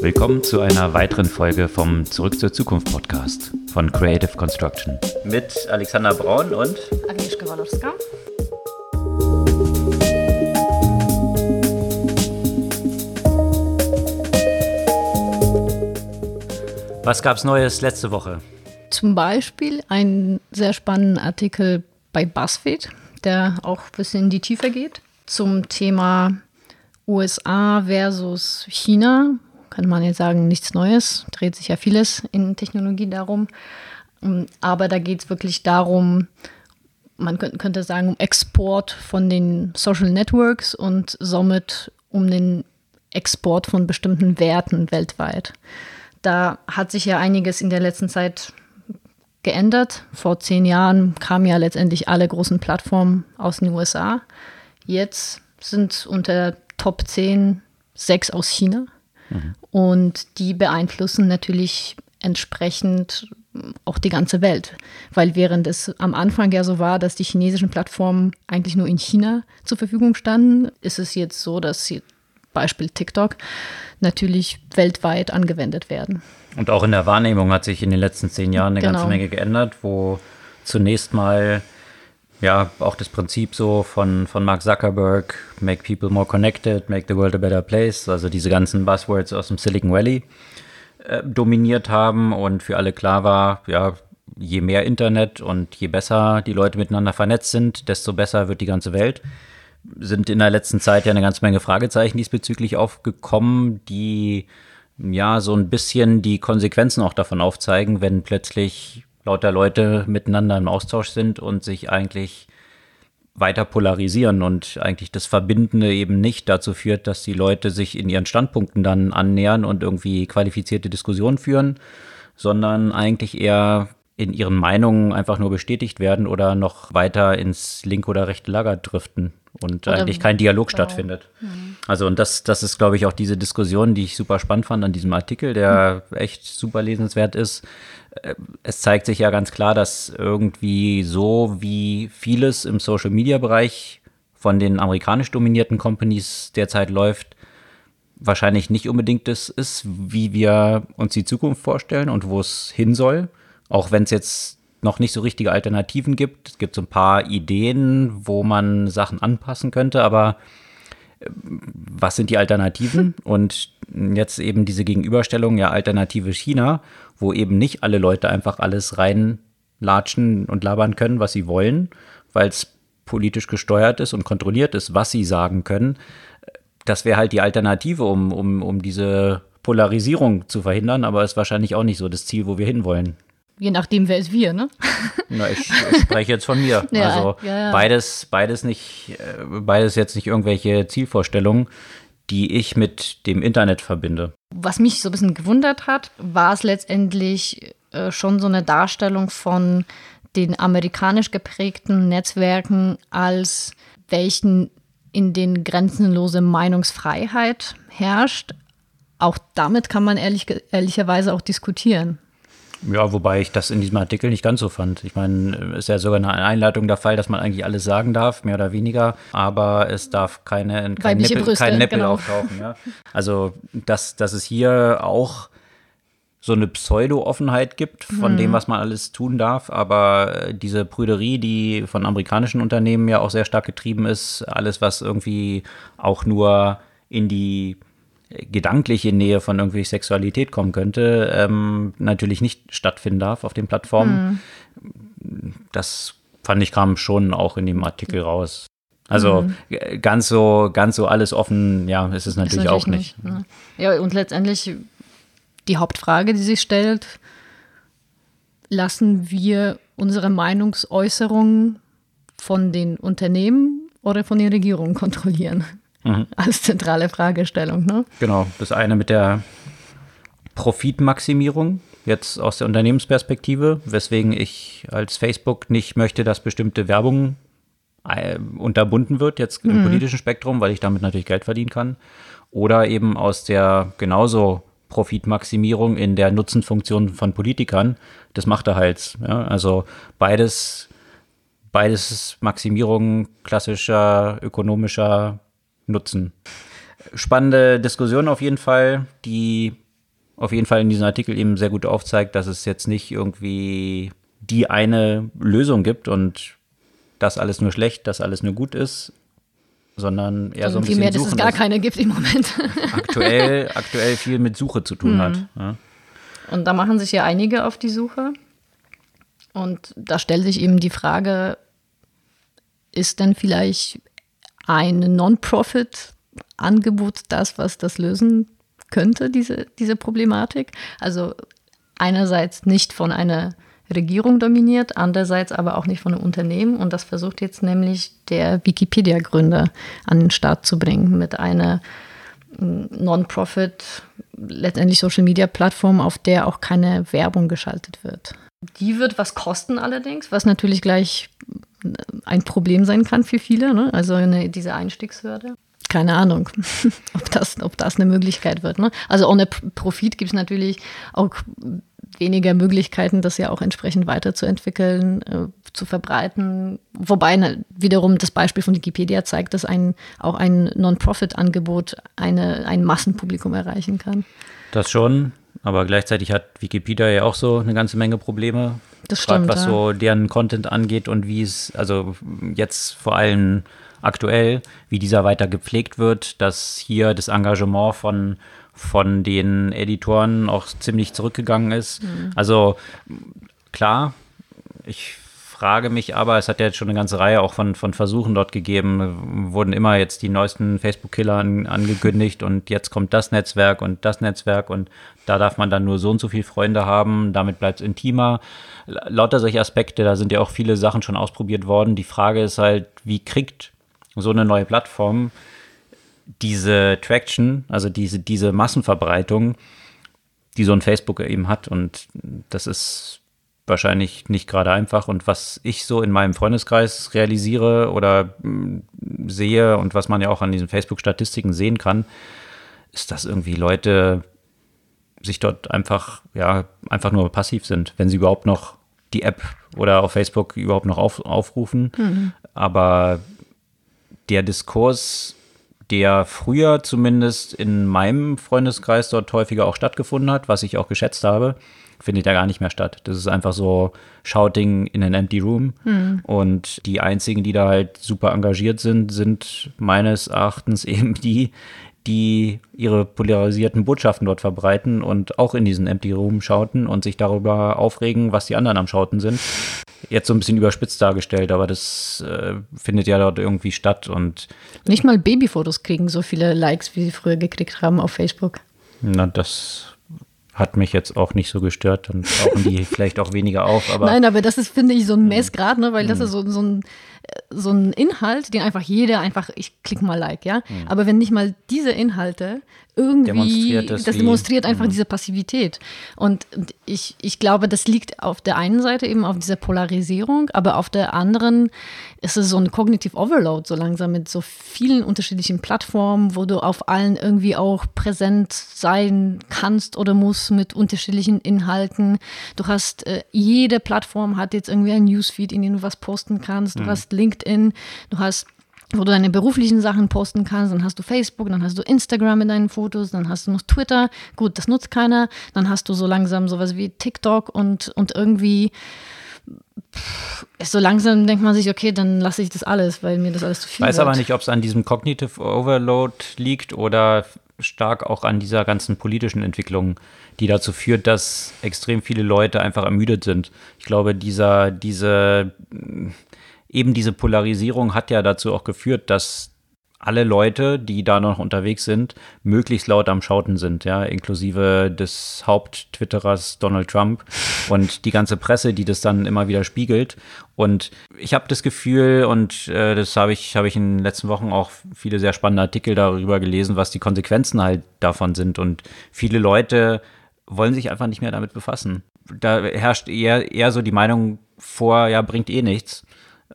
Willkommen zu einer weiteren Folge vom Zurück zur Zukunft Podcast von Creative Construction. Mit Alexander Braun und Agnieszka Walorska. Was gab es Neues letzte Woche? Zum Beispiel einen sehr spannenden Artikel bei BuzzFeed, der auch ein bisschen in die Tiefe geht, zum Thema USA versus China. Kann man jetzt sagen, nichts Neues, dreht sich ja vieles in Technologie darum. Ähm, aber da geht es wirklich darum, man könnte sagen, um Export von den Social Networks und somit um den Export von bestimmten Werten weltweit. Da hat sich ja einiges in der letzten Zeit geändert. Vor zehn Jahren kamen ja letztendlich alle großen Plattformen aus den USA. Jetzt sind unter Top 10 sechs aus China. Mhm. Und die beeinflussen natürlich entsprechend auch die ganze Welt. Weil während es am Anfang ja so war, dass die chinesischen Plattformen eigentlich nur in China zur Verfügung standen, ist es jetzt so, dass sie, Beispiel TikTok, natürlich weltweit angewendet werden. Und auch in der Wahrnehmung hat sich in den letzten zehn Jahren eine genau. ganze Menge geändert, wo zunächst mal ja auch das Prinzip so von, von Mark Zuckerberg, make people more connected, make the world a better place, also diese ganzen Buzzwords aus dem Silicon Valley äh, dominiert haben und für alle klar war, ja, je mehr Internet und je besser die Leute miteinander vernetzt sind, desto besser wird die ganze Welt. Sind in der letzten Zeit ja eine ganze Menge Fragezeichen diesbezüglich aufgekommen, die ja so ein bisschen die Konsequenzen auch davon aufzeigen, wenn plötzlich lauter Leute miteinander im Austausch sind und sich eigentlich weiter polarisieren und eigentlich das Verbindende eben nicht dazu führt, dass die Leute sich in ihren Standpunkten dann annähern und irgendwie qualifizierte Diskussionen führen, sondern eigentlich eher in ihren Meinungen einfach nur bestätigt werden oder noch weiter ins linke oder rechte Lager driften und oder eigentlich kein Dialog genau. stattfindet. Mhm. Also und das, das ist, glaube ich, auch diese Diskussion, die ich super spannend fand an diesem Artikel, der mhm. echt super lesenswert ist. Es zeigt sich ja ganz klar, dass irgendwie so wie vieles im Social-Media-Bereich von den amerikanisch dominierten Companies derzeit läuft, wahrscheinlich nicht unbedingt das ist, wie wir uns die Zukunft vorstellen und wo es hin soll. Auch wenn es jetzt noch nicht so richtige Alternativen gibt. Es gibt so ein paar Ideen, wo man Sachen anpassen könnte, aber was sind die Alternativen? Und jetzt eben diese Gegenüberstellung, ja, Alternative China, wo eben nicht alle Leute einfach alles reinlatschen und labern können, was sie wollen, weil es politisch gesteuert ist und kontrolliert ist, was sie sagen können. Das wäre halt die Alternative, um, um, um diese Polarisierung zu verhindern, aber ist wahrscheinlich auch nicht so das Ziel, wo wir hinwollen. Je nachdem, wer ist wir, ne? Na, ich, ich spreche jetzt von mir. ja, also ja, ja. beides, beides nicht, äh, beides jetzt nicht irgendwelche Zielvorstellungen, die ich mit dem Internet verbinde. Was mich so ein bisschen gewundert hat, war es letztendlich äh, schon so eine Darstellung von den amerikanisch geprägten Netzwerken als welchen in den grenzenlose Meinungsfreiheit herrscht. Auch damit kann man ehrlich, ehrlicherweise auch diskutieren. Ja, wobei ich das in diesem Artikel nicht ganz so fand. Ich meine, es ist ja sogar eine Einleitung der Fall, dass man eigentlich alles sagen darf, mehr oder weniger, aber es darf keine, kein Nippel, Brüste, kein Nippel genau. auftauchen. Ja? Also, dass, dass es hier auch so eine Pseudo-Offenheit gibt von mhm. dem, was man alles tun darf. Aber diese Prüderie, die von amerikanischen Unternehmen ja auch sehr stark getrieben ist, alles, was irgendwie auch nur in die gedankliche Nähe von irgendwie Sexualität kommen könnte, ähm, natürlich nicht stattfinden darf auf den Plattformen. Mhm. Das fand ich kam schon auch in dem Artikel raus. Also mhm. ganz so, ganz so alles offen, ja, ist es natürlich, ist natürlich auch nicht. nicht. Ja, und letztendlich die Hauptfrage, die sich stellt, lassen wir unsere Meinungsäußerungen von den Unternehmen oder von den Regierungen kontrollieren? Mhm. als zentrale Fragestellung. Ne? Genau, das eine mit der Profitmaximierung, jetzt aus der Unternehmensperspektive, weswegen ich als Facebook nicht möchte, dass bestimmte Werbung äh, unterbunden wird, jetzt im mhm. politischen Spektrum, weil ich damit natürlich Geld verdienen kann. Oder eben aus der genauso Profitmaximierung in der Nutzenfunktion von Politikern des Machterhalts. Ja? Also beides, beides Maximierung klassischer ökonomischer nutzen. Spannende Diskussion auf jeden Fall, die auf jeden Fall in diesem Artikel eben sehr gut aufzeigt, dass es jetzt nicht irgendwie die eine Lösung gibt und das alles nur schlecht, das alles nur gut ist, sondern eher so ein bisschen mehr, dass es gar keine gibt im Moment. aktuell, aktuell viel mit Suche zu tun mhm. hat. Ja. Und da machen sich ja einige auf die Suche. Und da stellt sich eben die Frage, ist denn vielleicht ein Non-Profit-Angebot das, was das lösen könnte, diese, diese Problematik? Also einerseits nicht von einer Regierung dominiert, andererseits aber auch nicht von einem Unternehmen. Und das versucht jetzt nämlich der Wikipedia-Gründer an den Start zu bringen mit einer mm, Non-Profit, letztendlich Social-Media-Plattform, auf der auch keine Werbung geschaltet wird. Die wird was kosten allerdings, was natürlich gleich ein Problem sein kann für viele, ne? also eine, diese Einstiegshürde. Keine Ahnung, ob das, ob das eine Möglichkeit wird. Ne? Also ohne Profit gibt es natürlich auch weniger Möglichkeiten, das ja auch entsprechend weiterzuentwickeln, äh, zu verbreiten. Wobei ne, wiederum das Beispiel von Wikipedia zeigt, dass ein, auch ein Non-Profit-Angebot ein Massenpublikum erreichen kann. Das schon, aber gleichzeitig hat Wikipedia ja auch so eine ganze Menge Probleme. Das stimmt. Grad, was ja. so deren Content angeht und wie es, also jetzt vor allem aktuell, wie dieser weiter gepflegt wird, dass hier das Engagement von von den Editoren auch ziemlich zurückgegangen ist. Mhm. Also klar, ich frage mich aber, es hat ja jetzt schon eine ganze Reihe auch von, von Versuchen dort gegeben, wurden immer jetzt die neuesten Facebook-Killer an, angekündigt und jetzt kommt das Netzwerk und das Netzwerk und da darf man dann nur so und so viele Freunde haben, damit bleibt es intimer. Lauter solche Aspekte, da sind ja auch viele Sachen schon ausprobiert worden. Die Frage ist halt, wie kriegt so eine neue Plattform diese Traction, also diese, diese Massenverbreitung, die so ein Facebook eben hat. Und das ist wahrscheinlich nicht gerade einfach. Und was ich so in meinem Freundeskreis realisiere oder mm, sehe und was man ja auch an diesen Facebook-Statistiken sehen kann, ist, dass irgendwie Leute sich dort einfach, ja, einfach nur passiv sind, wenn sie überhaupt noch die App oder auf Facebook überhaupt noch auf, aufrufen. Mhm. Aber der Diskurs der früher zumindest in meinem Freundeskreis dort häufiger auch stattgefunden hat, was ich auch geschätzt habe, findet ja gar nicht mehr statt. Das ist einfach so Shouting in an empty room. Hm. Und die einzigen, die da halt super engagiert sind, sind meines Erachtens eben die, die ihre polarisierten Botschaften dort verbreiten und auch in diesen Empty Room schauten und sich darüber aufregen, was die anderen am Schauten sind. Jetzt so ein bisschen überspitzt dargestellt, aber das äh, findet ja dort irgendwie statt und nicht mal Babyfotos kriegen so viele Likes, wie sie früher gekriegt haben auf Facebook. Na, das hat mich jetzt auch nicht so gestört. Dann tauchen die vielleicht auch weniger auf. Aber Nein, aber das ist, finde ich, so ein Messgrad, ne? weil das ist so, so ein so ein Inhalt, den einfach jeder einfach, ich klicke mal Like, ja. Mhm. Aber wenn nicht mal diese Inhalte irgendwie, demonstriert das, das demonstriert einfach mhm. diese Passivität. Und ich, ich glaube, das liegt auf der einen Seite eben auf dieser Polarisierung, aber auf der anderen ist es so ein Cognitive Overload so langsam mit so vielen unterschiedlichen Plattformen, wo du auf allen irgendwie auch präsent sein kannst oder musst mit unterschiedlichen Inhalten. Du hast, äh, jede Plattform hat jetzt irgendwie ein Newsfeed, in dem du was posten kannst. Du mhm. hast LinkedIn, du hast wo du deine beruflichen Sachen posten kannst, dann hast du Facebook, dann hast du Instagram in deinen Fotos, dann hast du noch Twitter, gut, das nutzt keiner, dann hast du so langsam sowas wie TikTok und, und irgendwie so langsam denkt man sich, okay, dann lasse ich das alles, weil mir das alles zu viel ist. Ich Weiß aber nicht, ob es an diesem Cognitive Overload liegt oder stark auch an dieser ganzen politischen Entwicklung, die dazu führt, dass extrem viele Leute einfach ermüdet sind. Ich glaube, dieser, diese eben diese Polarisierung hat ja dazu auch geführt, dass alle Leute, die da noch unterwegs sind, möglichst laut am Schauten sind, ja, inklusive des Haupt-Twitterers Donald Trump und die ganze Presse, die das dann immer wieder spiegelt. Und ich habe das Gefühl, und äh, das habe ich, habe ich in den letzten Wochen auch viele sehr spannende Artikel darüber gelesen, was die Konsequenzen halt davon sind. Und viele Leute wollen sich einfach nicht mehr damit befassen. Da herrscht eher, eher so die Meinung vor, ja, bringt eh nichts.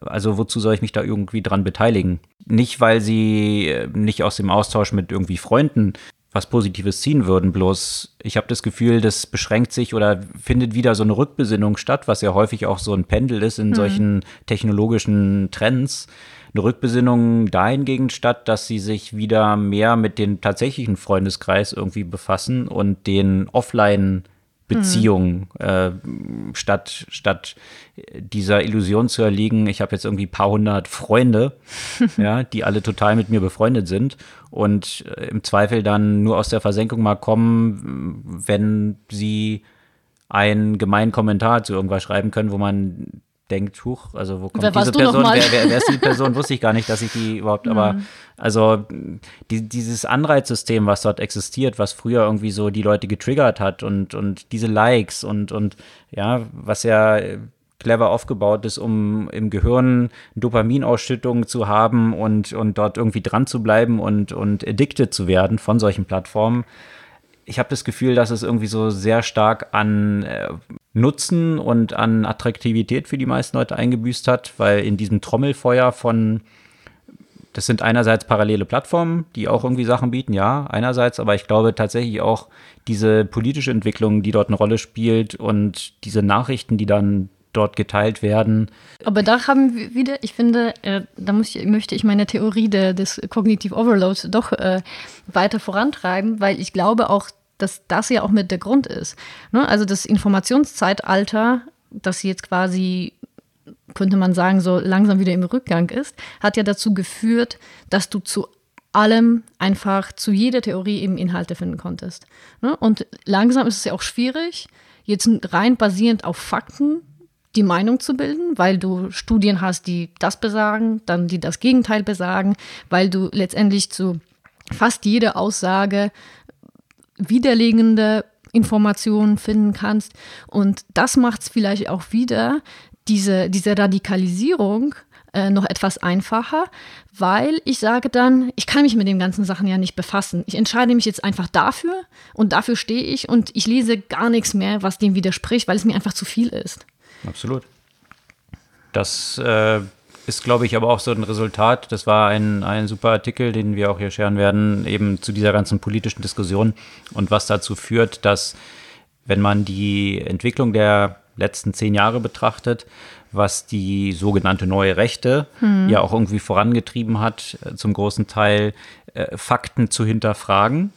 Also wozu soll ich mich da irgendwie dran beteiligen? Nicht, weil sie äh, nicht aus dem Austausch mit irgendwie Freunden was Positives ziehen würden, bloß ich habe das Gefühl, das beschränkt sich oder findet wieder so eine Rückbesinnung statt, was ja häufig auch so ein Pendel ist in mhm. solchen technologischen Trends, eine Rückbesinnung dahingehend statt, dass sie sich wieder mehr mit dem tatsächlichen Freundeskreis irgendwie befassen und den Offline- Beziehungen mhm. äh, statt, statt dieser Illusion zu erliegen, ich habe jetzt irgendwie ein paar hundert Freunde, ja, die alle total mit mir befreundet sind und äh, im Zweifel dann nur aus der Versenkung mal kommen, wenn sie einen gemeinen Kommentar zu irgendwas schreiben können, wo man denkt, huch, also wo kommt wer diese Person, wer, wer, wer, ist die Person, wusste ich gar nicht, dass ich die überhaupt, aber mhm. also die, dieses Anreizsystem, was dort existiert, was früher irgendwie so die Leute getriggert hat und, und diese Likes und, und ja, was ja clever aufgebaut ist, um im Gehirn Dopaminausschüttung zu haben und, und dort irgendwie dran zu bleiben und, und addicted zu werden von solchen Plattformen ich habe das Gefühl, dass es irgendwie so sehr stark an äh, Nutzen und an Attraktivität für die meisten Leute eingebüßt hat, weil in diesem Trommelfeuer von, das sind einerseits parallele Plattformen, die auch irgendwie Sachen bieten, ja, einerseits, aber ich glaube tatsächlich auch diese politische Entwicklung, die dort eine Rolle spielt und diese Nachrichten, die dann dort geteilt werden. Aber da haben wir wieder, ich finde, äh, da ich, möchte ich meine Theorie de, des Cognitive Overloads doch äh, weiter vorantreiben, weil ich glaube auch, dass das ja auch mit der Grund ist. Ne? Also das Informationszeitalter, das jetzt quasi, könnte man sagen, so langsam wieder im Rückgang ist, hat ja dazu geführt, dass du zu allem einfach zu jeder Theorie eben Inhalte finden konntest. Ne? Und langsam ist es ja auch schwierig, jetzt rein basierend auf Fakten die Meinung zu bilden, weil du Studien hast, die das besagen, dann die das Gegenteil besagen, weil du letztendlich zu fast jeder Aussage widerlegende Informationen finden kannst. Und das macht es vielleicht auch wieder, diese, diese Radikalisierung äh, noch etwas einfacher, weil ich sage dann, ich kann mich mit den ganzen Sachen ja nicht befassen. Ich entscheide mich jetzt einfach dafür und dafür stehe ich und ich lese gar nichts mehr, was dem widerspricht, weil es mir einfach zu viel ist. Absolut. Das äh, ist, glaube ich, aber auch so ein Resultat. Das war ein, ein super Artikel, den wir auch hier scheren werden, eben zu dieser ganzen politischen Diskussion und was dazu führt, dass, wenn man die Entwicklung der letzten zehn Jahre betrachtet, was die sogenannte neue Rechte hm. ja auch irgendwie vorangetrieben hat, äh, zum großen Teil äh, Fakten zu hinterfragen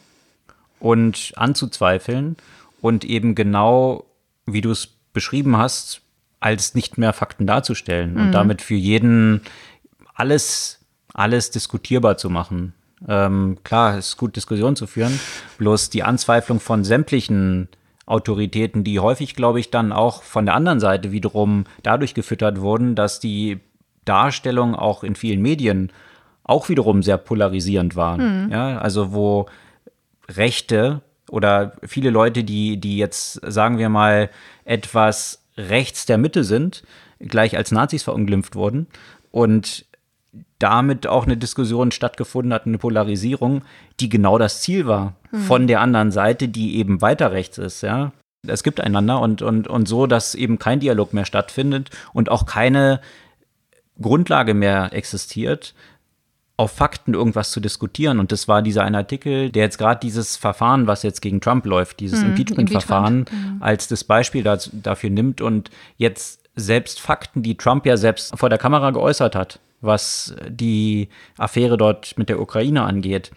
und anzuzweifeln und eben genau, wie du es beschrieben hast, als nicht mehr Fakten darzustellen mhm. und damit für jeden alles, alles diskutierbar zu machen. Ähm, klar, es ist gut, Diskussionen zu führen, bloß die Anzweiflung von sämtlichen Autoritäten, die häufig, glaube ich, dann auch von der anderen Seite wiederum dadurch gefüttert wurden, dass die Darstellung auch in vielen Medien auch wiederum sehr polarisierend war. Mhm. Ja, also wo Rechte oder viele Leute, die, die jetzt, sagen wir mal, etwas rechts der Mitte sind, gleich als Nazis verunglimpft wurden und damit auch eine Diskussion stattgefunden hat, eine Polarisierung, die genau das Ziel war mhm. von der anderen Seite, die eben weiter rechts ist, ja. Es gibt einander und, und, und so, dass eben kein Dialog mehr stattfindet und auch keine Grundlage mehr existiert, auf Fakten irgendwas zu diskutieren. Und das war dieser eine Artikel, der jetzt gerade dieses Verfahren, was jetzt gegen Trump läuft, dieses mhm, Impeachment-Verfahren, Impeachment. als das Beispiel das, dafür nimmt und jetzt selbst Fakten, die Trump ja selbst vor der Kamera geäußert hat, was die Affäre dort mit der Ukraine angeht,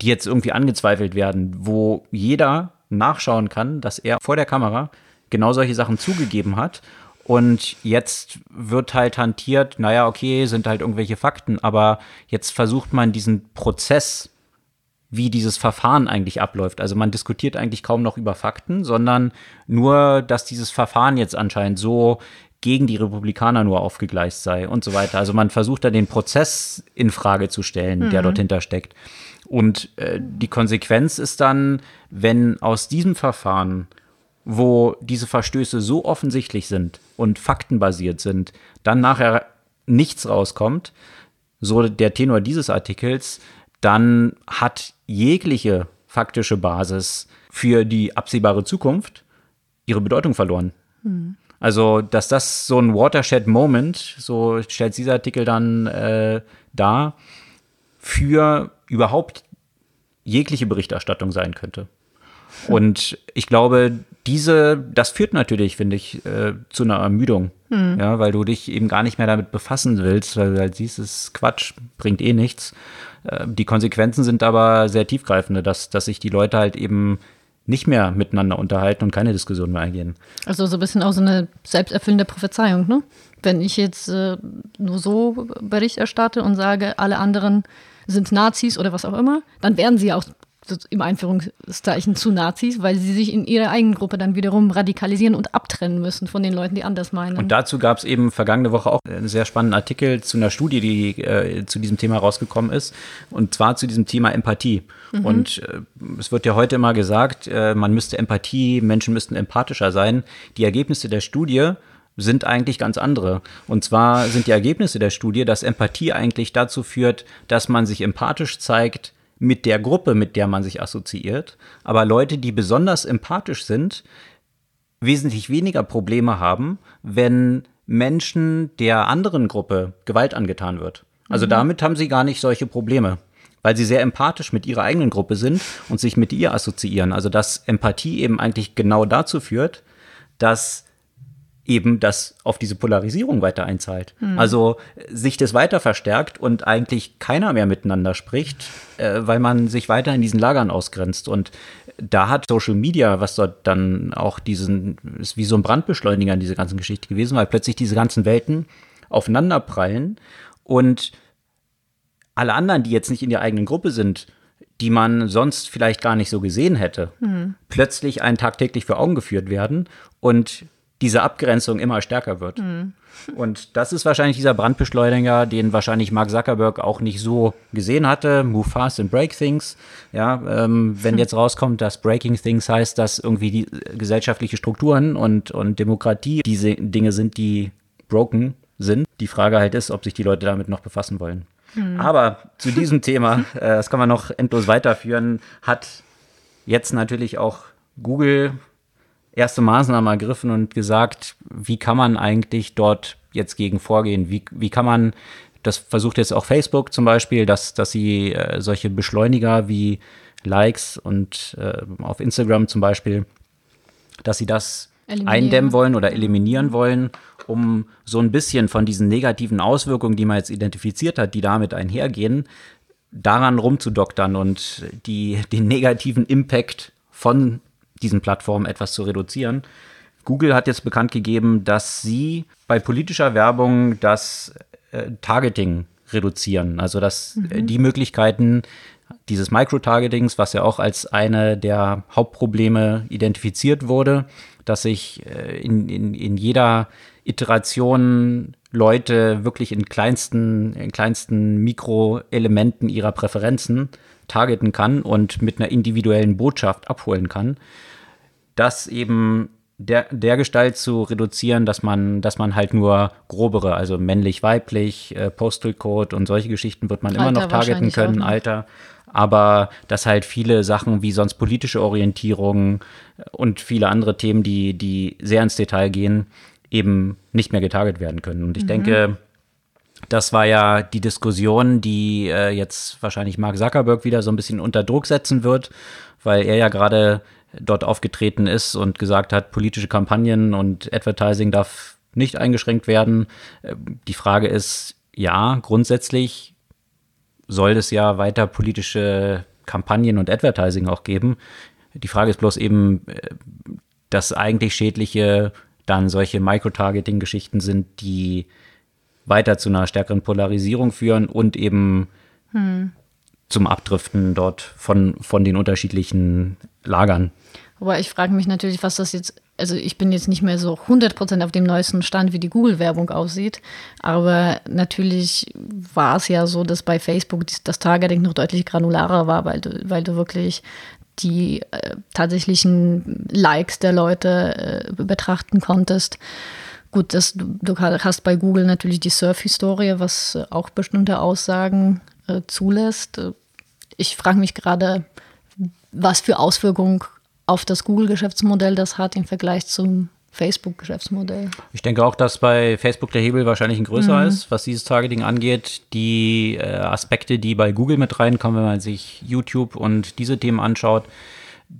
die jetzt irgendwie angezweifelt werden, wo jeder nachschauen kann, dass er vor der Kamera genau solche Sachen zugegeben hat und jetzt wird halt hantiert, naja, okay, sind halt irgendwelche Fakten, aber jetzt versucht man diesen Prozess, wie dieses Verfahren eigentlich abläuft. Also man diskutiert eigentlich kaum noch über Fakten, sondern nur, dass dieses Verfahren jetzt anscheinend so gegen die Republikaner nur aufgegleist sei und so weiter. Also man versucht da den Prozess in Frage zu stellen, mhm. der dort hinter steckt. Und äh, die Konsequenz ist dann, wenn aus diesem Verfahren wo diese Verstöße so offensichtlich sind und faktenbasiert sind, dann nachher nichts rauskommt, so der Tenor dieses Artikels, dann hat jegliche faktische Basis für die absehbare Zukunft ihre Bedeutung verloren. Mhm. Also, dass das so ein Watershed-Moment, so stellt dieser Artikel dann äh, dar, für überhaupt jegliche Berichterstattung sein könnte. Und ich glaube, diese, das führt natürlich, finde ich, äh, zu einer Ermüdung. Hm. Ja, weil du dich eben gar nicht mehr damit befassen willst, weil du halt siehst, es ist Quatsch, bringt eh nichts. Äh, die Konsequenzen sind aber sehr tiefgreifende, dass, dass sich die Leute halt eben nicht mehr miteinander unterhalten und keine Diskussion mehr eingehen. Also so ein bisschen auch so eine selbsterfüllende Prophezeiung, ne? Wenn ich jetzt äh, nur so Bericht erstatte und sage, alle anderen sind Nazis oder was auch immer, dann werden sie auch im Einführungszeichen zu Nazis, weil sie sich in ihrer eigenen Gruppe dann wiederum radikalisieren und abtrennen müssen von den Leuten, die anders meinen. Und dazu gab es eben vergangene Woche auch einen sehr spannenden Artikel zu einer Studie, die äh, zu diesem Thema rausgekommen ist, und zwar zu diesem Thema Empathie. Mhm. Und äh, es wird ja heute immer gesagt, äh, man müsste Empathie, Menschen müssten empathischer sein. Die Ergebnisse der Studie sind eigentlich ganz andere. Und zwar sind die Ergebnisse der Studie, dass Empathie eigentlich dazu führt, dass man sich empathisch zeigt, mit der Gruppe, mit der man sich assoziiert. Aber Leute, die besonders empathisch sind, wesentlich weniger Probleme haben, wenn Menschen der anderen Gruppe Gewalt angetan wird. Also mhm. damit haben sie gar nicht solche Probleme, weil sie sehr empathisch mit ihrer eigenen Gruppe sind und sich mit ihr assoziieren. Also dass Empathie eben eigentlich genau dazu führt, dass eben das auf diese Polarisierung weiter einzahlt. Hm. Also sich das weiter verstärkt und eigentlich keiner mehr miteinander spricht, äh, weil man sich weiter in diesen Lagern ausgrenzt. Und da hat Social Media, was dort dann auch diesen, ist wie so ein Brandbeschleuniger in diese ganzen Geschichte gewesen, weil plötzlich diese ganzen Welten aufeinanderprallen und alle anderen, die jetzt nicht in der eigenen Gruppe sind, die man sonst vielleicht gar nicht so gesehen hätte, hm. plötzlich einen tagtäglich vor Augen geführt werden und diese Abgrenzung immer stärker wird. Mhm. Und das ist wahrscheinlich dieser Brandbeschleuniger, den wahrscheinlich Mark Zuckerberg auch nicht so gesehen hatte. Move fast and break things. Ja, ähm, wenn hm. jetzt rauskommt, dass Breaking Things heißt, dass irgendwie die gesellschaftliche Strukturen und, und Demokratie diese Dinge sind, die broken sind. Die Frage halt ist, ob sich die Leute damit noch befassen wollen. Mhm. Aber zu diesem Thema, äh, das kann man noch endlos weiterführen, hat jetzt natürlich auch Google erste Maßnahmen ergriffen und gesagt, wie kann man eigentlich dort jetzt gegen vorgehen? Wie, wie kann man, das versucht jetzt auch Facebook zum Beispiel, dass, dass sie äh, solche Beschleuniger wie Likes und äh, auf Instagram zum Beispiel, dass sie das eindämmen wollen oder eliminieren wollen, um so ein bisschen von diesen negativen Auswirkungen, die man jetzt identifiziert hat, die damit einhergehen, daran rumzudoktern und die, den negativen Impact von diesen Plattformen etwas zu reduzieren. Google hat jetzt bekannt gegeben, dass sie bei politischer Werbung das äh, Targeting reduzieren. Also dass äh, mhm. die Möglichkeiten dieses Microtargetings, was ja auch als eine der Hauptprobleme identifiziert wurde, dass sich äh, in, in, in jeder Iteration Leute wirklich in kleinsten, in kleinsten Mikroelementen ihrer Präferenzen targeten kann und mit einer individuellen Botschaft abholen kann das eben der, der Gestalt zu reduzieren, dass man, dass man halt nur grobere, also männlich, weiblich, äh, Postal Code und solche Geschichten wird man Alter immer noch targeten können, Alter. Aber dass halt viele Sachen wie sonst politische Orientierung und viele andere Themen, die, die sehr ins Detail gehen, eben nicht mehr getarget werden können. Und ich mhm. denke, das war ja die Diskussion, die äh, jetzt wahrscheinlich Mark Zuckerberg wieder so ein bisschen unter Druck setzen wird, weil er ja gerade dort aufgetreten ist und gesagt hat, politische Kampagnen und Advertising darf nicht eingeschränkt werden. Äh, die Frage ist, ja, grundsätzlich soll es ja weiter politische Kampagnen und Advertising auch geben. Die Frage ist bloß eben, äh, dass eigentlich schädliche dann solche Microtargeting-Geschichten sind, die weiter zu einer stärkeren Polarisierung führen und eben hm. Zum Abdriften dort von, von den unterschiedlichen Lagern. Aber ich frage mich natürlich, was das jetzt, also ich bin jetzt nicht mehr so 100% auf dem neuesten Stand, wie die Google-Werbung aussieht, aber natürlich war es ja so, dass bei Facebook das Targeting noch deutlich granularer war, weil du, weil du wirklich die äh, tatsächlichen Likes der Leute äh, betrachten konntest. Gut, das, du, hast bei Google natürlich die Surf-Historie, was auch bestimmte Aussagen äh, zulässt. Ich frage mich gerade, was für Auswirkungen auf das Google-Geschäftsmodell das hat im Vergleich zum Facebook-Geschäftsmodell. Ich denke auch, dass bei Facebook der Hebel wahrscheinlich ein größer mhm. ist, was dieses Targeting angeht. Die äh, Aspekte, die bei Google mit reinkommen, wenn man sich YouTube und diese Themen anschaut,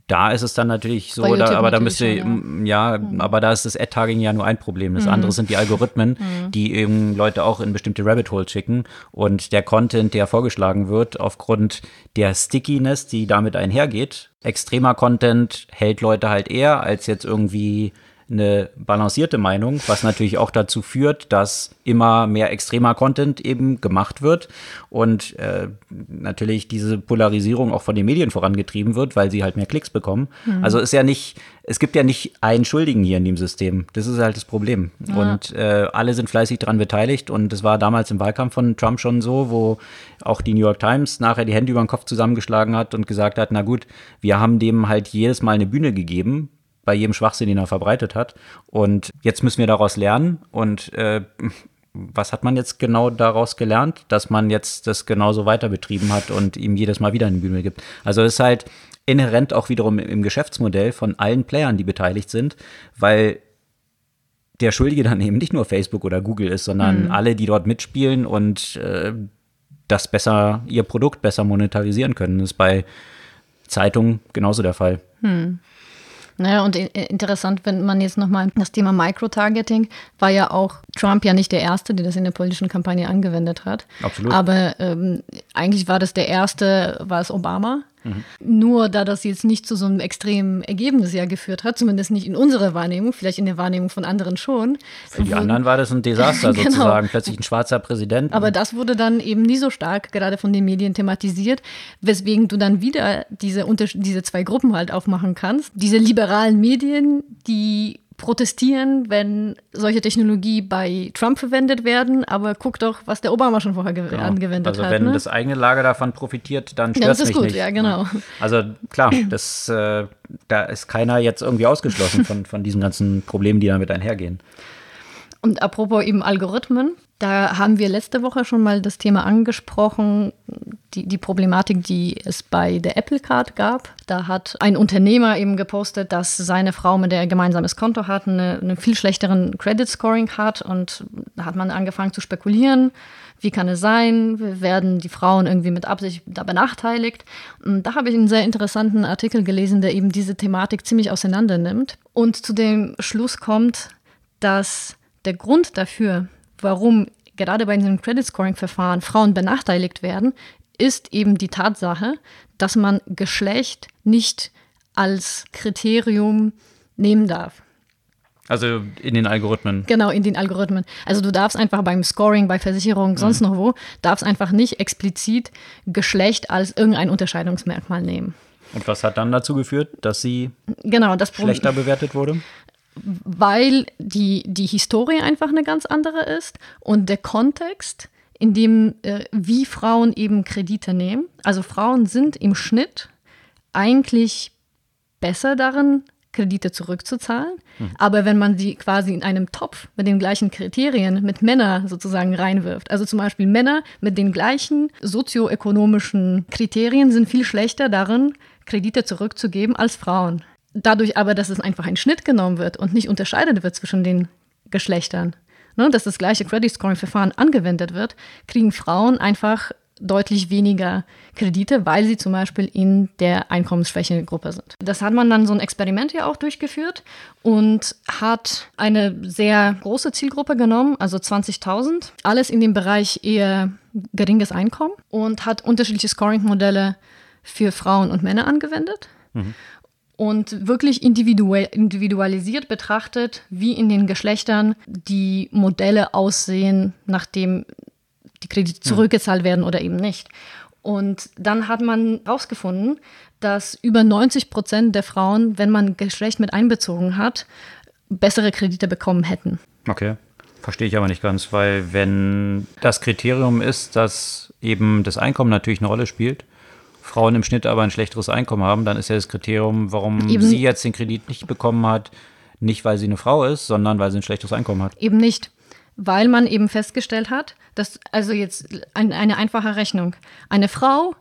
da ist es dann natürlich so, da, aber da müsste, ja, ja mhm. aber da ist das Ad-Tagging ja nur ein Problem. Das mhm. andere sind die Algorithmen, mhm. die eben Leute auch in bestimmte Rabbit Holes schicken und der Content, der vorgeschlagen wird, aufgrund der Stickiness, die damit einhergeht. Extremer Content hält Leute halt eher als jetzt irgendwie eine balancierte Meinung, was natürlich auch dazu führt, dass immer mehr extremer Content eben gemacht wird und äh, natürlich diese Polarisierung auch von den Medien vorangetrieben wird, weil sie halt mehr Klicks bekommen. Mhm. Also ist ja nicht, es gibt ja nicht einen Schuldigen hier in dem System. Das ist halt das Problem. Ja. Und äh, alle sind fleißig daran beteiligt und es war damals im Wahlkampf von Trump schon so, wo auch die New York Times nachher die Hände über den Kopf zusammengeschlagen hat und gesagt hat, na gut, wir haben dem halt jedes Mal eine Bühne gegeben, bei jedem Schwachsinn, den er verbreitet hat. Und jetzt müssen wir daraus lernen. Und äh, was hat man jetzt genau daraus gelernt? Dass man jetzt das genauso weiter betrieben hat und ihm jedes Mal wieder eine Bühne gibt. Also es ist halt inhärent auch wiederum im Geschäftsmodell von allen Playern, die beteiligt sind, weil der Schuldige dann eben nicht nur Facebook oder Google ist, sondern mhm. alle, die dort mitspielen und äh, das besser, ihr Produkt besser monetarisieren können. Das ist bei Zeitungen genauso der Fall. Mhm. Naja, und interessant, wenn man jetzt nochmal das Thema Microtargeting, war ja auch Trump ja nicht der Erste, der das in der politischen Kampagne angewendet hat. Absolut. Aber ähm, eigentlich war das der Erste, war es Obama, Mhm. Nur da das jetzt nicht zu so einem extremen Ergebnis ja geführt hat, zumindest nicht in unserer Wahrnehmung, vielleicht in der Wahrnehmung von anderen schon. Für die anderen war das ein Desaster genau. sozusagen, plötzlich ein schwarzer Präsident. Aber das wurde dann eben nie so stark gerade von den Medien thematisiert, weswegen du dann wieder diese, diese zwei Gruppen halt aufmachen kannst. Diese liberalen Medien, die protestieren, wenn solche Technologie bei Trump verwendet werden, aber guck doch, was der Obama schon vorher genau. angewendet also hat. Also wenn ne? das eigene Lager davon profitiert, dann stört ja, das ist gut, nicht. ja, genau. Also klar, das, äh, da ist keiner jetzt irgendwie ausgeschlossen von, von diesen ganzen Problemen, die damit einhergehen. Und apropos eben Algorithmen, da haben wir letzte Woche schon mal das Thema angesprochen, die, die Problematik, die es bei der Apple Card gab. Da hat ein Unternehmer eben gepostet, dass seine Frau, mit der er gemeinsames Konto hat, eine, einen viel schlechteren Credit Scoring hat. Und da hat man angefangen zu spekulieren. Wie kann es sein? Werden die Frauen irgendwie mit Absicht da benachteiligt? Und da habe ich einen sehr interessanten Artikel gelesen, der eben diese Thematik ziemlich auseinander nimmt und zu dem Schluss kommt, dass der Grund dafür, warum gerade bei diesem Credit Scoring Verfahren Frauen benachteiligt werden, ist eben die Tatsache, dass man Geschlecht nicht als Kriterium nehmen darf. Also in den Algorithmen. Genau, in den Algorithmen. Also du darfst einfach beim Scoring, bei Versicherungen, sonst mhm. noch wo, darfst einfach nicht explizit Geschlecht als irgendein Unterscheidungsmerkmal nehmen. Und was hat dann dazu geführt, dass sie genau, das schlechter bewertet wurde? Weil die, die Historie einfach eine ganz andere ist und der Kontext, in dem, äh, wie Frauen eben Kredite nehmen. Also Frauen sind im Schnitt eigentlich besser darin, Kredite zurückzuzahlen. Mhm. Aber wenn man sie quasi in einem Topf mit den gleichen Kriterien mit Männern sozusagen reinwirft, also zum Beispiel Männer mit den gleichen sozioökonomischen Kriterien sind viel schlechter darin, Kredite zurückzugeben als Frauen dadurch aber, dass es einfach ein Schnitt genommen wird und nicht unterscheidet wird zwischen den Geschlechtern, ne, dass das gleiche Credit Scoring Verfahren angewendet wird, kriegen Frauen einfach deutlich weniger Kredite, weil sie zum Beispiel in der einkommensschwächen Gruppe sind. Das hat man dann so ein Experiment ja auch durchgeführt und hat eine sehr große Zielgruppe genommen, also 20.000, alles in dem Bereich eher geringes Einkommen und hat unterschiedliche Scoring-Modelle für Frauen und Männer angewendet. Mhm und wirklich individualisiert betrachtet, wie in den Geschlechtern die Modelle aussehen, nachdem die Kredite zurückgezahlt werden oder eben nicht. Und dann hat man herausgefunden, dass über 90 Prozent der Frauen, wenn man Geschlecht mit einbezogen hat, bessere Kredite bekommen hätten. Okay. Verstehe ich aber nicht ganz, weil wenn das Kriterium ist, dass eben das Einkommen natürlich eine Rolle spielt, Frauen im Schnitt aber ein schlechteres Einkommen haben, dann ist ja das Kriterium, warum eben sie jetzt den Kredit nicht bekommen hat, nicht weil sie eine Frau ist, sondern weil sie ein schlechteres Einkommen hat. Eben nicht, weil man eben festgestellt hat, dass, also jetzt ein, eine einfache Rechnung, eine Frau,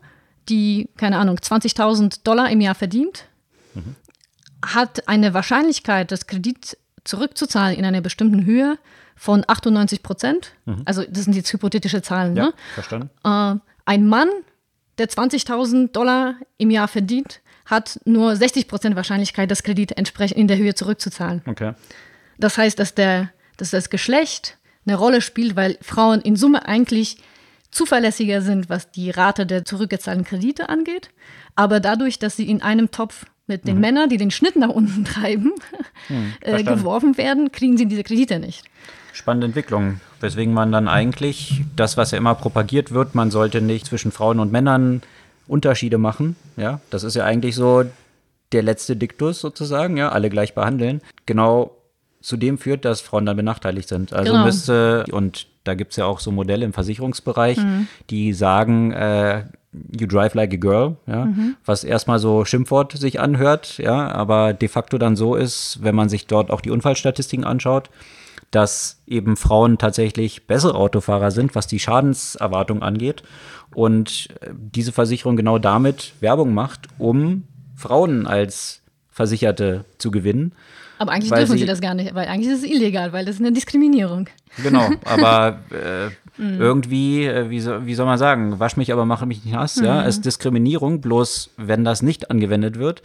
die, keine Ahnung, 20.000 Dollar im Jahr verdient, mhm. hat eine Wahrscheinlichkeit, das Kredit zurückzuzahlen in einer bestimmten Höhe von 98 Prozent. Mhm. Also das sind jetzt hypothetische Zahlen. Ja, ne? verstanden. Äh, ein Mann der 20.000 Dollar im Jahr verdient, hat nur 60 Prozent Wahrscheinlichkeit, das Kredit entsprechend in der Höhe zurückzuzahlen. Okay. Das heißt, dass, der, dass das Geschlecht eine Rolle spielt, weil Frauen in Summe eigentlich zuverlässiger sind, was die Rate der zurückgezahlten Kredite angeht. Aber dadurch, dass sie in einem Topf mit den mhm. Männern, die den Schnitt nach unten treiben, mhm, äh, geworfen werden, kriegen sie diese Kredite nicht. Spannende Entwicklung, weswegen man dann eigentlich das, was ja immer propagiert wird, man sollte nicht zwischen Frauen und Männern Unterschiede machen. Ja, das ist ja eigentlich so der letzte Diktus sozusagen, ja, alle gleich behandeln. Genau zu dem führt, dass Frauen dann benachteiligt sind. Also genau. müsste, und da gibt es ja auch so Modelle im Versicherungsbereich, mhm. die sagen, äh, you drive like a girl, ja, mhm. was erstmal so Schimpfwort sich anhört, ja, aber de facto dann so ist, wenn man sich dort auch die Unfallstatistiken anschaut, dass eben Frauen tatsächlich bessere Autofahrer sind, was die Schadenserwartung angeht. Und äh, diese Versicherung genau damit Werbung macht, um Frauen als Versicherte zu gewinnen. Aber eigentlich dürfen sie, sie, das gar nicht, weil eigentlich ist es illegal, weil das ist eine Diskriminierung. Genau, aber äh, mhm. irgendwie, äh, wie, so, wie soll man sagen, wasch mich, aber mache mich nicht nass, mhm. ja, ist Diskriminierung, bloß wenn das nicht angewendet wird,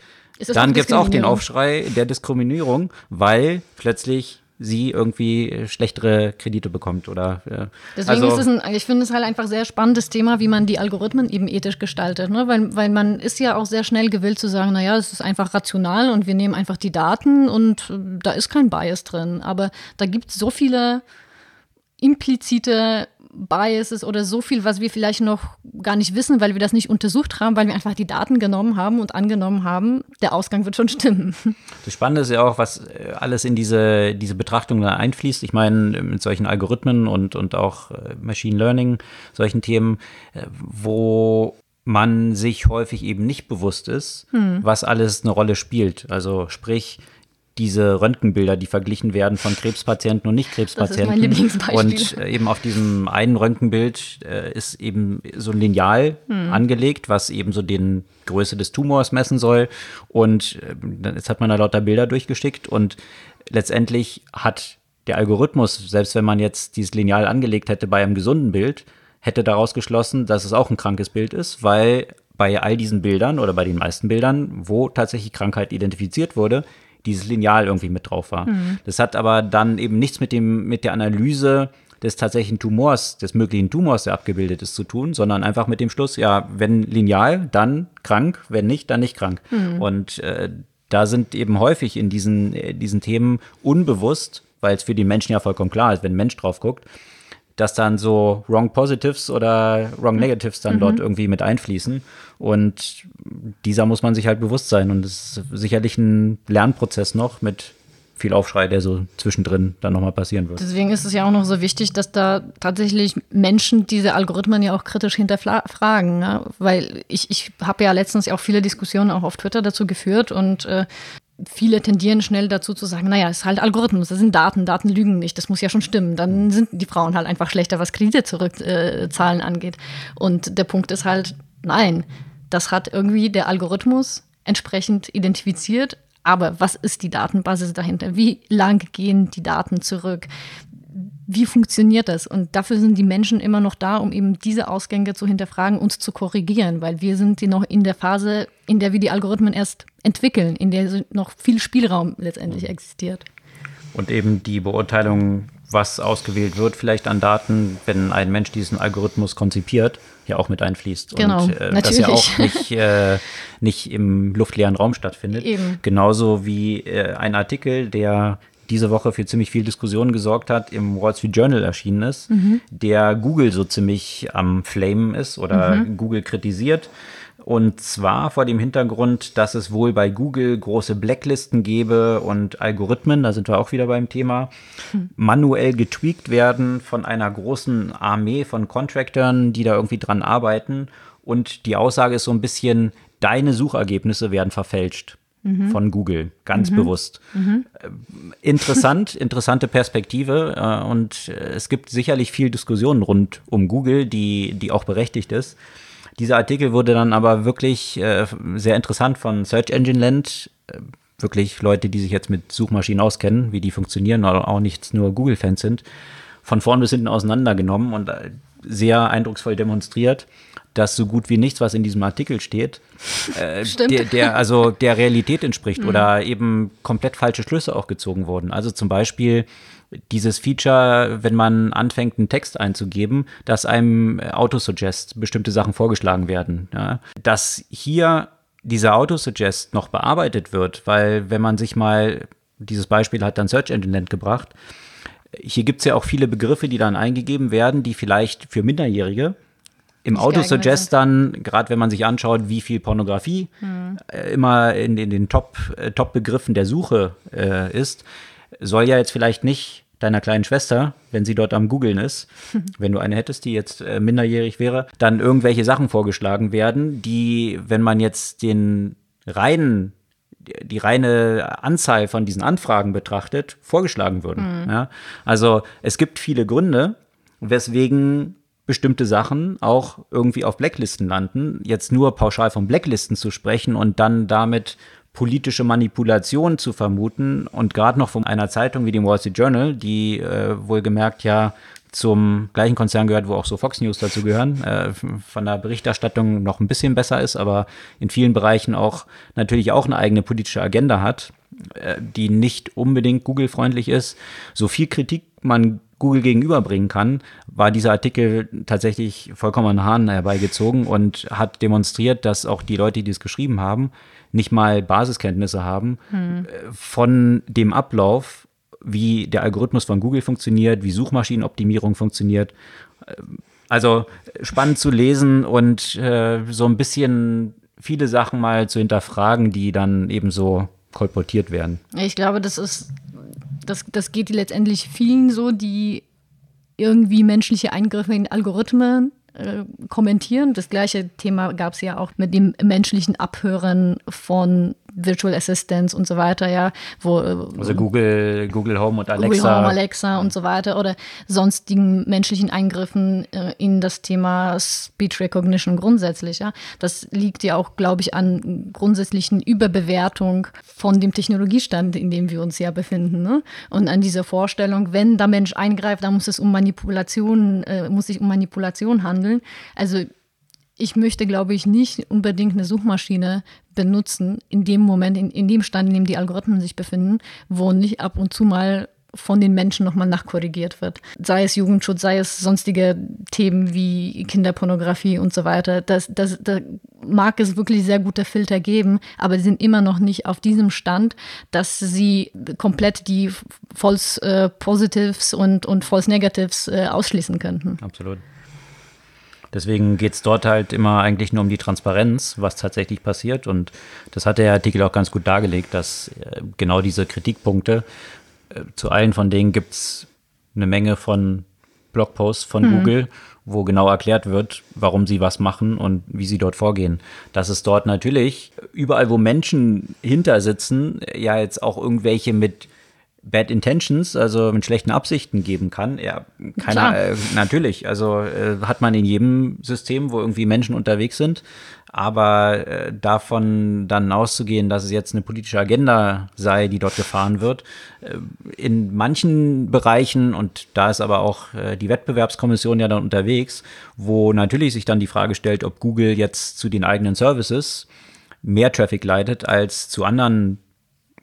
dann gibt es auch den Aufschrei der Diskriminierung, weil plötzlich sie irgendwie schlechtere Kredite bekommt oder ja. deswegen also, ist es ein, ich finde es halt einfach sehr spannendes Thema, wie man die Algorithmen eben ethisch gestaltet, ne? weil, weil man ist ja auch sehr schnell gewillt zu sagen, naja, es ist einfach rational und wir nehmen einfach die Daten und äh, da ist kein Bias drin, aber da gibt es so viele implizite Biases oder so viel, was wir vielleicht noch gar nicht wissen, weil wir das nicht untersucht haben, weil wir einfach die Daten genommen haben und angenommen haben, der Ausgang wird schon stimmen. Das Spannende ist ja auch, was äh, alles in diese, diese Betrachtung da einfließt. Ich meine, mit solchen Algorithmen und, und auch äh, Machine Learning, solchen Themen, äh, wo man sich häufig eben nicht bewusst ist, hm. was alles eine Rolle spielt. Also sprich, diese Röntgenbilder, die verglichen werden von Krebspatienten und Nicht-Krebspatienten. Und äh, eben auf diesem einen Röntgenbild äh, ist eben so ein Lineal hm. angelegt, was eben so den Größe des Tumors messen soll. Und äh, jetzt hat man da lauter Bilder durchgeschickt und letztendlich hat der Algorithmus, selbst wenn man jetzt dieses Lineal angelegt hätte bei einem gesunden Bild, hätte daraus geschlossen, dass es auch ein krankes Bild ist, weil bei all diesen Bildern oder bei den meisten Bildern, wo tatsächlich Krankheit identifiziert wurde, dieses Lineal irgendwie mit drauf war. Mhm. Das hat aber dann eben nichts mit dem, mit der Analyse des tatsächlichen Tumors, des möglichen Tumors, der abgebildet ist, zu tun, sondern einfach mit dem Schluss, ja, wenn lineal, dann krank, wenn nicht, dann nicht krank. Mhm. Und äh, da sind eben häufig in diesen, äh, diesen Themen unbewusst, weil es für die Menschen ja vollkommen klar ist, wenn ein Mensch drauf guckt, dass dann so Wrong Positives oder Wrong mhm. Negatives dann mhm. dort irgendwie mit einfließen. Und dieser muss man sich halt bewusst sein. Und es ist sicherlich ein Lernprozess noch mit viel Aufschrei, der so zwischendrin dann nochmal passieren wird. Deswegen ist es ja auch noch so wichtig, dass da tatsächlich Menschen diese Algorithmen ja auch kritisch hinterfragen. Ne? Weil ich, ich habe ja letztens ja auch viele Diskussionen auch auf Twitter dazu geführt und äh, viele tendieren schnell dazu zu sagen, naja, es ist halt Algorithmus, das sind Daten, Daten lügen nicht, das muss ja schon stimmen. Dann sind die Frauen halt einfach schlechter, was Kredite zurückzahlen äh, angeht. Und der Punkt ist halt, nein, das hat irgendwie der Algorithmus entsprechend identifiziert. Aber was ist die Datenbasis dahinter? Wie lang gehen die Daten zurück? Wie funktioniert das? Und dafür sind die Menschen immer noch da, um eben diese Ausgänge zu hinterfragen und zu korrigieren, weil wir sind noch in der Phase, in der wir die Algorithmen erst entwickeln, in der noch viel Spielraum letztendlich existiert. Und eben die Beurteilung, was ausgewählt wird, vielleicht an Daten, wenn ein Mensch diesen Algorithmus konzipiert, ja auch mit einfließt. Genau, und äh, das ja auch nicht, äh, nicht im luftleeren Raum stattfindet. Eben. Genauso wie äh, ein Artikel, der diese Woche für ziemlich viel Diskussion gesorgt hat, im Wall Street Journal erschienen ist, mhm. der Google so ziemlich am Flamen ist oder mhm. Google kritisiert. Und zwar vor dem Hintergrund, dass es wohl bei Google große Blacklisten gäbe und Algorithmen, da sind wir auch wieder beim Thema, mhm. manuell getweakt werden von einer großen Armee von Contractors, die da irgendwie dran arbeiten. Und die Aussage ist so ein bisschen, deine Suchergebnisse werden verfälscht mhm. von Google, ganz mhm. bewusst. Mhm. Interessant, interessante Perspektive äh, und es gibt sicherlich viel Diskussionen rund um Google, die, die auch berechtigt ist. Dieser Artikel wurde dann aber wirklich äh, sehr interessant von Search Engine Land. Äh, wirklich Leute, die sich jetzt mit Suchmaschinen auskennen, wie die funktionieren, oder auch nicht nur Google-Fans sind, von vorn bis hinten auseinandergenommen. Und sehr eindrucksvoll demonstriert, dass so gut wie nichts, was in diesem Artikel steht, äh, der, der, also der Realität entspricht mhm. oder eben komplett falsche Schlüsse auch gezogen wurden. Also zum Beispiel dieses Feature, wenn man anfängt, einen Text einzugeben, dass einem Autosuggest bestimmte Sachen vorgeschlagen werden. Ja? Dass hier dieser Autosuggest noch bearbeitet wird, weil wenn man sich mal, dieses Beispiel hat dann Search Engine Land gebracht, hier gibt es ja auch viele Begriffe, die dann eingegeben werden, die vielleicht für Minderjährige im Autosuggest dann, gerade wenn man sich anschaut, wie viel Pornografie hm. äh, immer in, in den Top, äh, Top-Begriffen der Suche äh, ist, soll ja jetzt vielleicht nicht deiner kleinen Schwester, wenn sie dort am Googeln ist, wenn du eine hättest, die jetzt äh, minderjährig wäre, dann irgendwelche Sachen vorgeschlagen werden, die, wenn man jetzt den reinen die reine Anzahl von diesen Anfragen betrachtet, vorgeschlagen würden. Mhm. Ja? Also es gibt viele Gründe, weswegen bestimmte Sachen auch irgendwie auf Blacklisten landen. Jetzt nur pauschal von Blacklisten zu sprechen und dann damit politische Manipulation zu vermuten und gerade noch von einer Zeitung wie dem Wall Street Journal, die äh, wohlgemerkt ja zum gleichen Konzern gehört, wo auch so Fox News dazu gehören, äh, von der Berichterstattung noch ein bisschen besser ist, aber in vielen Bereichen auch natürlich auch eine eigene politische Agenda hat, äh, die nicht unbedingt Google-freundlich ist. So viel Kritik man Google gegenüberbringen kann, war dieser Artikel tatsächlich vollkommen an Hahn herbeigezogen und hat demonstriert, dass auch die Leute, die es geschrieben haben, nicht mal Basiskenntnisse haben hm. von dem Ablauf wie der Algorithmus von Google funktioniert, wie Suchmaschinenoptimierung funktioniert. Also spannend zu lesen und äh, so ein bisschen viele Sachen mal zu hinterfragen, die dann eben so kolportiert werden. Ich glaube, das ist, das, das geht letztendlich vielen so, die irgendwie menschliche Eingriffe in Algorithmen äh, kommentieren. Das gleiche Thema gab es ja auch mit dem menschlichen Abhören von Virtual Assistants und so weiter, ja, wo äh, also Google, Google Home und Alexa. Google Home, Alexa und so weiter oder sonstigen menschlichen Eingriffen äh, in das Thema Speech Recognition grundsätzlich, ja. Das liegt ja auch, glaube ich, an grundsätzlichen Überbewertung von dem Technologiestand, in dem wir uns ja befinden, ne? Und an dieser Vorstellung, wenn der Mensch eingreift, dann muss es um Manipulation, äh, muss sich um Manipulation handeln. Also ich möchte, glaube ich, nicht unbedingt eine Suchmaschine benutzen, in dem Moment, in, in dem Stand, in dem die Algorithmen sich befinden, wo nicht ab und zu mal von den Menschen nochmal nachkorrigiert wird. Sei es Jugendschutz, sei es sonstige Themen wie Kinderpornografie und so weiter. Das, das, da mag es wirklich sehr gute Filter geben, aber sie sind immer noch nicht auf diesem Stand, dass sie komplett die False äh, Positives und, und False Negatives äh, ausschließen könnten. Absolut. Deswegen geht es dort halt immer eigentlich nur um die Transparenz, was tatsächlich passiert. Und das hat der Artikel auch ganz gut dargelegt, dass äh, genau diese Kritikpunkte, äh, zu allen von denen gibt es eine Menge von Blogposts von mhm. Google, wo genau erklärt wird, warum sie was machen und wie sie dort vorgehen. Dass es dort natürlich überall, wo Menschen hinter sitzen, ja jetzt auch irgendwelche mit Bad Intentions, also mit schlechten Absichten geben kann. Ja, keiner, äh, natürlich. Also äh, hat man in jedem System, wo irgendwie Menschen unterwegs sind. Aber äh, davon dann auszugehen, dass es jetzt eine politische Agenda sei, die dort gefahren wird, äh, in manchen Bereichen, und da ist aber auch äh, die Wettbewerbskommission ja dann unterwegs, wo natürlich sich dann die Frage stellt, ob Google jetzt zu den eigenen Services mehr Traffic leitet als zu anderen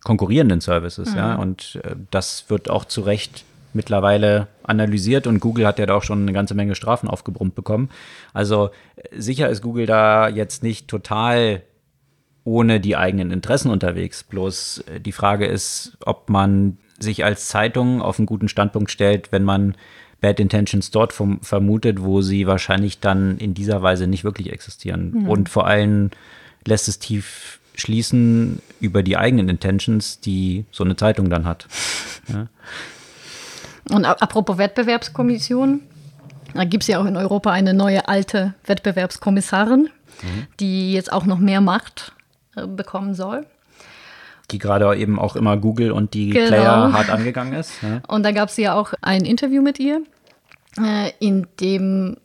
konkurrierenden Services, mhm. ja. Und äh, das wird auch zu Recht mittlerweile analysiert und Google hat ja da auch schon eine ganze Menge Strafen aufgebrummt bekommen. Also äh, sicher ist Google da jetzt nicht total ohne die eigenen Interessen unterwegs. Bloß äh, die Frage ist, ob man sich als Zeitung auf einen guten Standpunkt stellt, wenn man Bad Intentions dort vom, vermutet, wo sie wahrscheinlich dann in dieser Weise nicht wirklich existieren. Mhm. Und vor allem lässt es tief schließen über die eigenen Intentions, die so eine Zeitung dann hat. Ja. Und apropos Wettbewerbskommission, da gibt es ja auch in Europa eine neue alte Wettbewerbskommissarin, mhm. die jetzt auch noch mehr Macht äh, bekommen soll. Die gerade eben auch immer Google und die genau. Player hart angegangen ist. Ja. Und da gab es ja auch ein Interview mit ihr, äh, in dem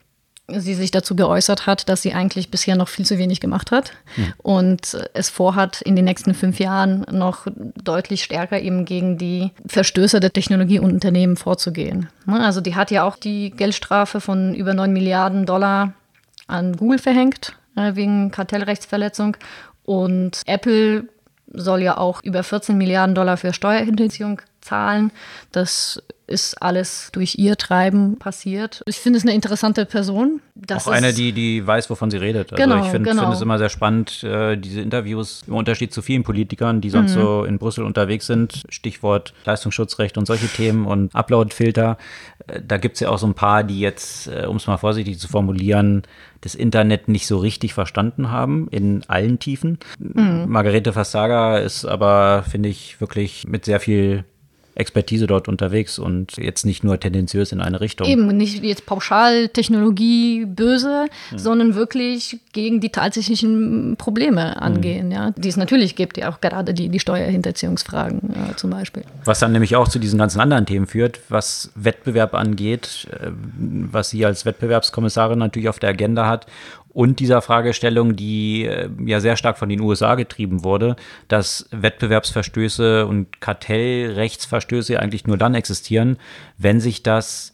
sie sich dazu geäußert hat, dass sie eigentlich bisher noch viel zu wenig gemacht hat mhm. und es vorhat, in den nächsten fünf Jahren noch deutlich stärker eben gegen die Verstöße der Technologieunternehmen vorzugehen. Ne, also die hat ja auch die Geldstrafe von über 9 Milliarden Dollar an Google verhängt äh, wegen Kartellrechtsverletzung und Apple soll ja auch über 14 Milliarden Dollar für Steuerhinterziehung zahlen. Das ist alles durch ihr Treiben passiert. Ich finde es eine interessante Person. Das auch eine, die, die weiß, wovon sie redet. Also genau, ich finde genau. find es immer sehr spannend, äh, diese Interviews im Unterschied zu vielen Politikern, die sonst mhm. so in Brüssel unterwegs sind. Stichwort Leistungsschutzrecht und solche Themen und Uploadfilter. Äh, da gibt es ja auch so ein paar, die jetzt, äh, um es mal vorsichtig zu formulieren, das Internet nicht so richtig verstanden haben in allen Tiefen. Mhm. Margarete Versager ist aber, finde ich, wirklich mit sehr viel Expertise dort unterwegs und jetzt nicht nur tendenziös in eine Richtung. Eben, nicht jetzt pauschal Technologie böse, hm. sondern wirklich gegen die tatsächlichen Probleme hm. angehen, hm. ja, die es natürlich gibt, ja auch gerade die, die Steuerhinterziehungsfragen ja, zum Beispiel. Was dann nämlich auch zu diesen ganzen anderen Themen führt, was Wettbewerb angeht, äh, was sie als Wettbewerbskommissarin natürlich auf der Agenda hat und dieser Fragestellung, die äh, ja sehr stark von den USA getrieben wurde, dass Wettbewerbsverstöße und Kartellrechtsverstöße eigentlich nur dann existieren, wenn sich das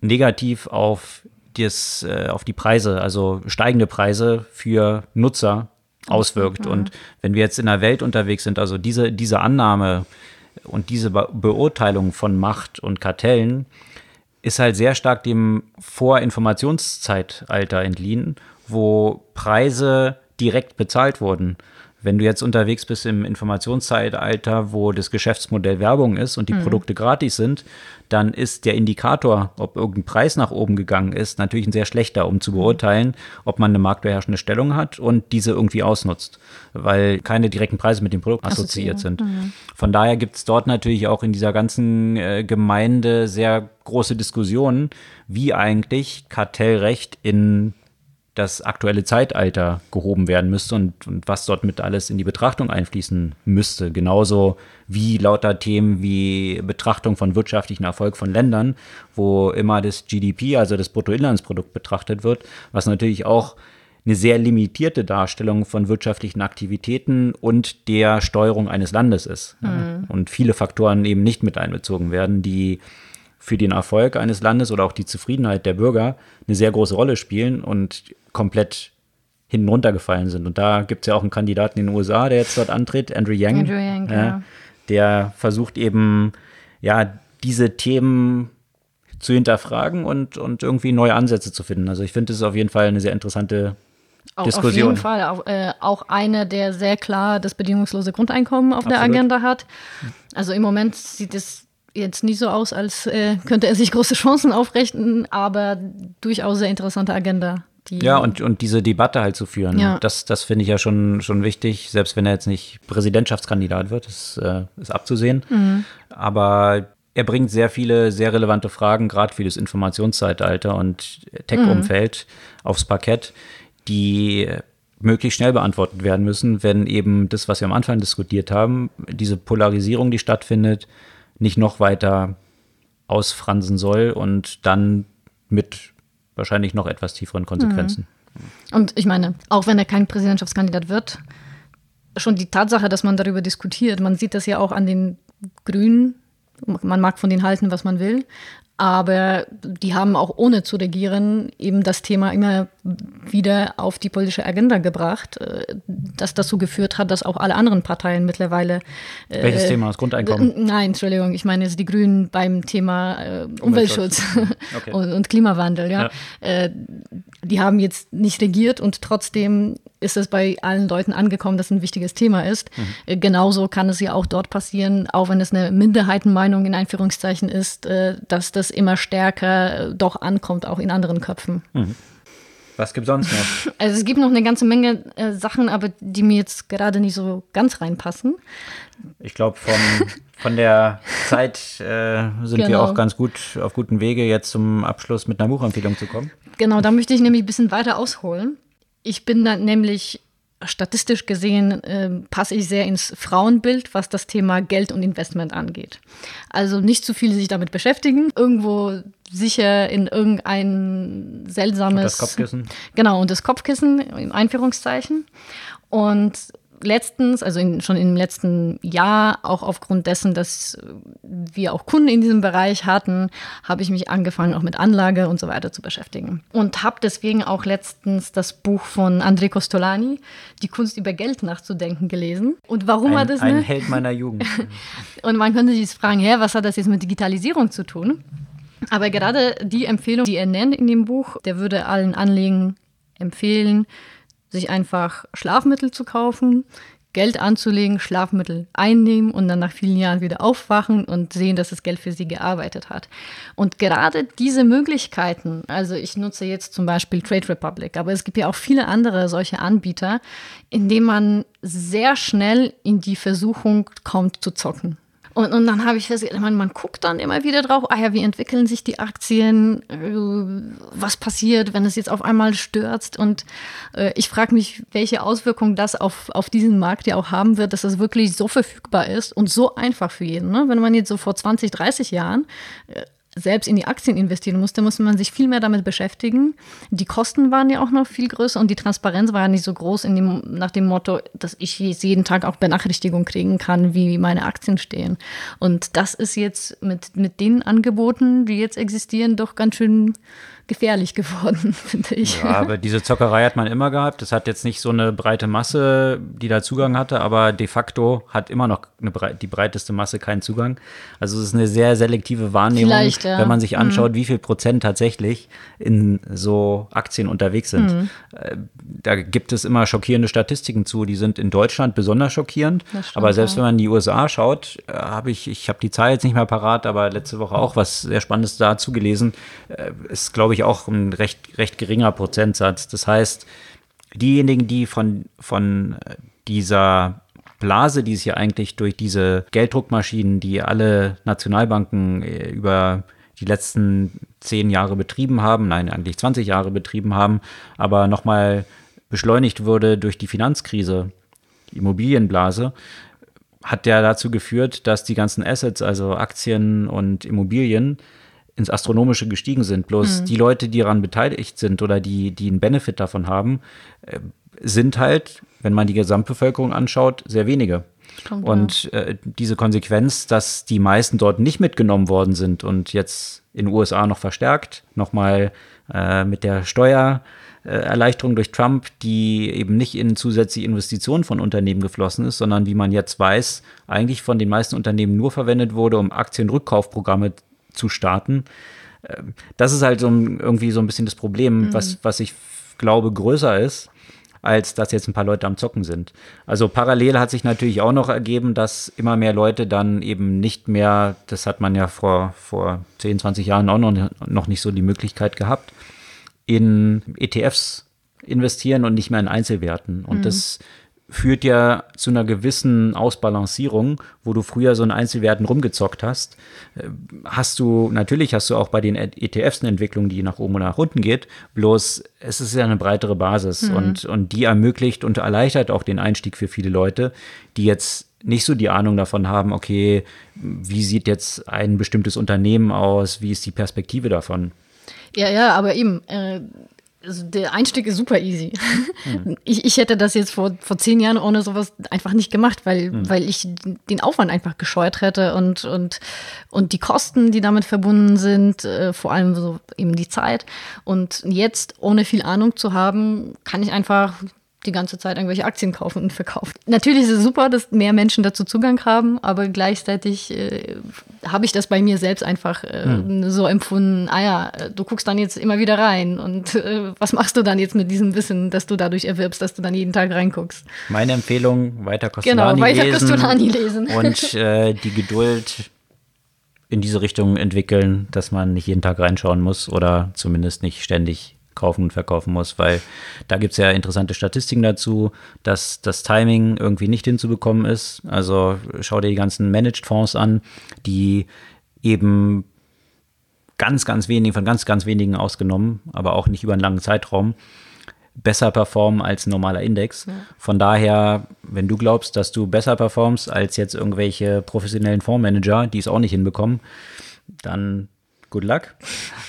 negativ auf, das, äh, auf die Preise, also steigende Preise für Nutzer auswirkt. Mhm. Und wenn wir jetzt in einer Welt unterwegs sind, also diese, diese Annahme und diese Be Beurteilung von Macht und Kartellen, ist halt sehr stark dem Vorinformationszeitalter entliehen wo Preise direkt bezahlt wurden. Wenn du jetzt unterwegs bist im Informationszeitalter, wo das Geschäftsmodell Werbung ist und die mhm. Produkte gratis sind, dann ist der Indikator, ob irgendein Preis nach oben gegangen ist, natürlich ein sehr schlechter, um zu mhm. beurteilen, ob man eine marktbeherrschende Stellung hat und diese irgendwie ausnutzt, weil keine direkten Preise mit dem Produkt assoziiert sind. Mhm. Von daher gibt es dort natürlich auch in dieser ganzen äh, Gemeinde sehr große Diskussionen, wie eigentlich Kartellrecht in das aktuelle Zeitalter gehoben werden müsste und, und, was dort mit alles in die Betrachtung einfließen müsste. Genauso wie lauter Themen wie Betrachtung von wirtschaftlichen Erfolg von Ländern, wo immer das GDP, also das Bruttoinlandsprodukt betrachtet wird, was natürlich auch eine sehr limitierte Darstellung von wirtschaftlichen Aktivitäten und der Steuerung eines Landes ist. Mhm. Und viele Faktoren eben nicht mit einbezogen werden, die für den Erfolg eines Landes oder auch die Zufriedenheit der Bürger eine sehr große Rolle spielen und komplett hinten runtergefallen sind. Und da gibt es ja auch einen Kandidaten in den USA, der jetzt dort antritt, Andrew Yang. Andrew Yang, ja, ja. Der versucht eben, ja, diese Themen zu hinterfragen und, und irgendwie neue Ansätze zu finden. Also ich finde, das ist auf jeden Fall eine sehr interessante auch, Diskussion. Auf jeden Fall. Auch, äh, auch eine, der sehr klar das bedingungslose Grundeinkommen auf Absolut. der Agenda hat. Also im Moment sieht es jetzt nicht so aus, als äh, könnte er sich große Chancen aufrichten, aber durchaus sehr interessante Agenda. Die ja, und, und diese Debatte halt zu führen, ja. das, das finde ich ja schon, schon wichtig, selbst wenn er jetzt nicht Präsidentschaftskandidat wird, ist, äh, ist abzusehen. Mhm. Aber er bringt sehr viele sehr relevante Fragen, gerade für das Informationszeitalter und Tech-Umfeld mhm. aufs Parkett, die möglichst schnell beantwortet werden müssen, wenn eben das, was wir am Anfang diskutiert haben, diese Polarisierung, die stattfindet, nicht noch weiter ausfransen soll und dann mit wahrscheinlich noch etwas tieferen Konsequenzen. Mhm. Und ich meine, auch wenn er kein Präsidentschaftskandidat wird, schon die Tatsache, dass man darüber diskutiert, man sieht das ja auch an den Grünen, man mag von denen halten, was man will, aber die haben auch ohne zu regieren eben das Thema immer wieder auf die politische Agenda gebracht, äh, das dazu geführt hat, dass auch alle anderen Parteien mittlerweile. Äh, Welches Thema? Das Grundeinkommen? Nein, Entschuldigung, ich meine jetzt die Grünen beim Thema äh, Umweltschutz, Umweltschutz. Okay. und, und, Klimawandel. Ja. ja. Äh, die haben jetzt nicht regiert und trotzdem ist es bei allen Leuten angekommen, dass es ein wichtiges Thema ist. Mhm. Äh, genauso kann es ja auch dort passieren, auch wenn es eine Minderheitenmeinung in Einführungszeichen ist, äh, dass das immer stärker äh, doch ankommt, auch in anderen Köpfen. Mhm. Was gibt es sonst noch? Also es gibt noch eine ganze Menge äh, Sachen, aber die mir jetzt gerade nicht so ganz reinpassen. Ich glaube, von der Zeit äh, sind genau. wir auch ganz gut auf gutem Wege, jetzt zum Abschluss mit einer Buchempfehlung zu kommen. Genau, da möchte ich nämlich ein bisschen weiter ausholen. Ich bin dann nämlich statistisch gesehen äh, passe ich sehr ins Frauenbild, was das Thema Geld und Investment angeht. Also nicht zu viel sich damit beschäftigen, irgendwo sicher in irgendein seltsames. Und das Kopfkissen. Genau, und das Kopfkissen, im Einführungszeichen. Und letztens, also in, schon im letzten Jahr, auch aufgrund dessen, dass wir auch Kunden in diesem Bereich hatten, habe ich mich angefangen, auch mit Anlage und so weiter zu beschäftigen. Und habe deswegen auch letztens das Buch von André Costolani, Die Kunst über Geld nachzudenken, gelesen. Und warum ein, war das Ein ne? Held meiner Jugend. und man könnte sich fragen, hä, was hat das jetzt mit Digitalisierung zu tun? Aber gerade die Empfehlung, die er nennt in dem Buch, der würde allen Anliegen empfehlen, sich einfach Schlafmittel zu kaufen, Geld anzulegen, Schlafmittel einnehmen und dann nach vielen Jahren wieder aufwachen und sehen, dass das Geld für sie gearbeitet hat. Und gerade diese Möglichkeiten, also ich nutze jetzt zum Beispiel Trade Republic, aber es gibt ja auch viele andere solche Anbieter, in denen man sehr schnell in die Versuchung kommt zu zocken. Und, und dann habe ich festgestellt, man, man guckt dann immer wieder drauf, ah ja, wie entwickeln sich die Aktien, äh, was passiert, wenn es jetzt auf einmal stürzt. Und äh, ich frage mich, welche Auswirkungen das auf, auf diesen Markt ja auch haben wird, dass es wirklich so verfügbar ist und so einfach für jeden. Ne? Wenn man jetzt so vor 20, 30 Jahren äh, selbst in die Aktien investieren musste, musste man sich viel mehr damit beschäftigen. Die Kosten waren ja auch noch viel größer und die Transparenz war ja nicht so groß dem, nach dem Motto, dass ich jeden Tag auch Benachrichtigungen kriegen kann, wie meine Aktien stehen. Und das ist jetzt mit, mit den Angeboten, die jetzt existieren, doch ganz schön gefährlich geworden, finde ich. Ja, aber diese Zockerei hat man immer gehabt. Es hat jetzt nicht so eine breite Masse, die da Zugang hatte, aber de facto hat immer noch eine, die breiteste Masse keinen Zugang. Also es ist eine sehr selektive Wahrnehmung, ja. wenn man sich anschaut, mhm. wie viel Prozent tatsächlich in so Aktien unterwegs sind. Mhm. Äh, da gibt es immer schockierende Statistiken zu. Die sind in Deutschland besonders schockierend. Stimmt, aber selbst wenn man in die USA schaut, äh, habe ich, ich habe die Zahl jetzt nicht mehr parat, aber letzte Woche auch was sehr Spannendes dazu gelesen. Äh, ist, glaube ich, auch ein recht, recht geringer Prozentsatz. Das heißt, diejenigen, die von, von dieser Blase, die es hier eigentlich durch diese Gelddruckmaschinen, die alle Nationalbanken äh, über die letzten zehn Jahre betrieben haben, nein, eigentlich 20 Jahre betrieben haben, aber nochmal beschleunigt wurde durch die Finanzkrise, die Immobilienblase, hat der dazu geführt, dass die ganzen Assets, also Aktien und Immobilien, ins Astronomische gestiegen sind. Bloß mhm. die Leute, die daran beteiligt sind oder die, die einen Benefit davon haben, äh, sind halt, wenn man die Gesamtbevölkerung anschaut, sehr wenige. Stimmt, und äh, diese Konsequenz, dass die meisten dort nicht mitgenommen worden sind und jetzt in den USA noch verstärkt, nochmal äh, mit der Steuererleichterung durch Trump, die eben nicht in zusätzliche Investitionen von Unternehmen geflossen ist, sondern wie man jetzt weiß, eigentlich von den meisten Unternehmen nur verwendet wurde, um Aktienrückkaufprogramme zu starten. Ähm, das ist halt so ein, irgendwie so ein bisschen das Problem, mhm. was, was ich glaube größer ist, als dass jetzt ein paar Leute am Zocken sind. Also parallel hat sich natürlich auch noch ergeben, dass immer mehr Leute dann eben nicht mehr, das hat man ja vor, vor 10, 20 Jahren auch noch, noch nicht so die Möglichkeit gehabt, in ETFs investieren und nicht mehr in Einzelwerten. Und mhm. das führt ja zu einer gewissen Ausbalancierung, wo du früher so in Einzelwerten rumgezockt hast. Äh, hast du, natürlich hast du auch bei den ETFs eine Entwicklung, die nach oben und nach unten geht, bloß es ist ja eine breitere Basis mhm. und, und die ermöglicht und erleichtert auch den Einstieg für viele Leute, die jetzt nicht so die Ahnung davon haben, okay, wie sieht jetzt ein bestimmtes Unternehmen aus, wie ist die Perspektive davon? Ja, ja, aber eben, äh, also der Einstieg ist super easy. Mhm. Ich, ich hätte das jetzt vor, vor zehn Jahren ohne sowas einfach nicht gemacht, weil, mhm. weil ich den Aufwand einfach gescheut hätte und, und, und die Kosten, die damit verbunden sind, äh, vor allem so eben die Zeit. Und jetzt, ohne viel Ahnung zu haben, kann ich einfach die ganze Zeit irgendwelche Aktien kaufen und verkaufen. Natürlich ist es super, dass mehr Menschen dazu Zugang haben, aber gleichzeitig äh, habe ich das bei mir selbst einfach äh, hm. so empfunden, ah ja, du guckst dann jetzt immer wieder rein und äh, was machst du dann jetzt mit diesem Wissen, das du dadurch erwirbst, dass du dann jeden Tag reinguckst? Meine Empfehlung, weiter Costolani genau, weiter lesen, lesen. und äh, die Geduld in diese Richtung entwickeln, dass man nicht jeden Tag reinschauen muss oder zumindest nicht ständig kaufen und verkaufen muss, weil da gibt es ja interessante Statistiken dazu, dass das Timing irgendwie nicht hinzubekommen ist. Also schau dir die ganzen Managed Fonds an, die eben ganz, ganz wenig, von ganz, ganz wenigen ausgenommen, aber auch nicht über einen langen Zeitraum, besser performen als ein normaler Index. Ja. Von daher, wenn du glaubst, dass du besser performst als jetzt irgendwelche professionellen Fondsmanager, die es auch nicht hinbekommen, dann good luck.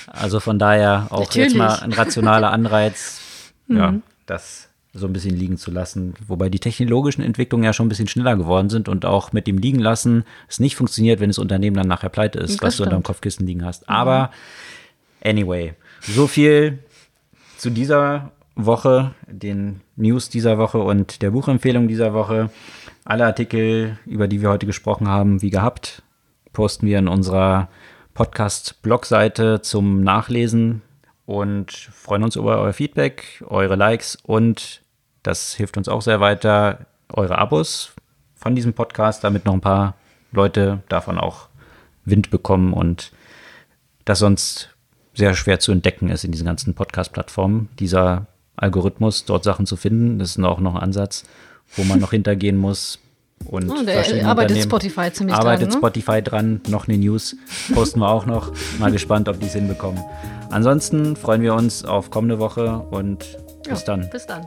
Also von daher auch Natürlich. jetzt mal ein rationaler Anreiz, ja, mhm. das so ein bisschen liegen zu lassen. Wobei die technologischen Entwicklungen ja schon ein bisschen schneller geworden sind und auch mit dem Liegen lassen es nicht funktioniert, wenn das Unternehmen dann nachher pleite ist, das was stimmt. du unter dem Kopfkissen liegen hast. Mhm. Aber anyway, so viel zu dieser Woche, den News dieser Woche und der Buchempfehlung dieser Woche. Alle Artikel, über die wir heute gesprochen haben, wie gehabt, posten wir in unserer Podcast-Blogseite zum Nachlesen und freuen uns über euer Feedback, eure Likes und das hilft uns auch sehr weiter, eure Abos von diesem Podcast, damit noch ein paar Leute davon auch Wind bekommen und das sonst sehr schwer zu entdecken ist in diesen ganzen Podcast-Plattformen. Dieser Algorithmus, dort Sachen zu finden, das ist auch noch ein Ansatz, wo man noch hintergehen muss. Und oh, der arbeitet Spotify ziemlich arbeitet dran. Arbeitet Spotify dran, noch eine News posten wir auch noch. Mal gespannt, ob die es hinbekommen. Ansonsten freuen wir uns auf kommende Woche und bis ja, dann. Bis dann.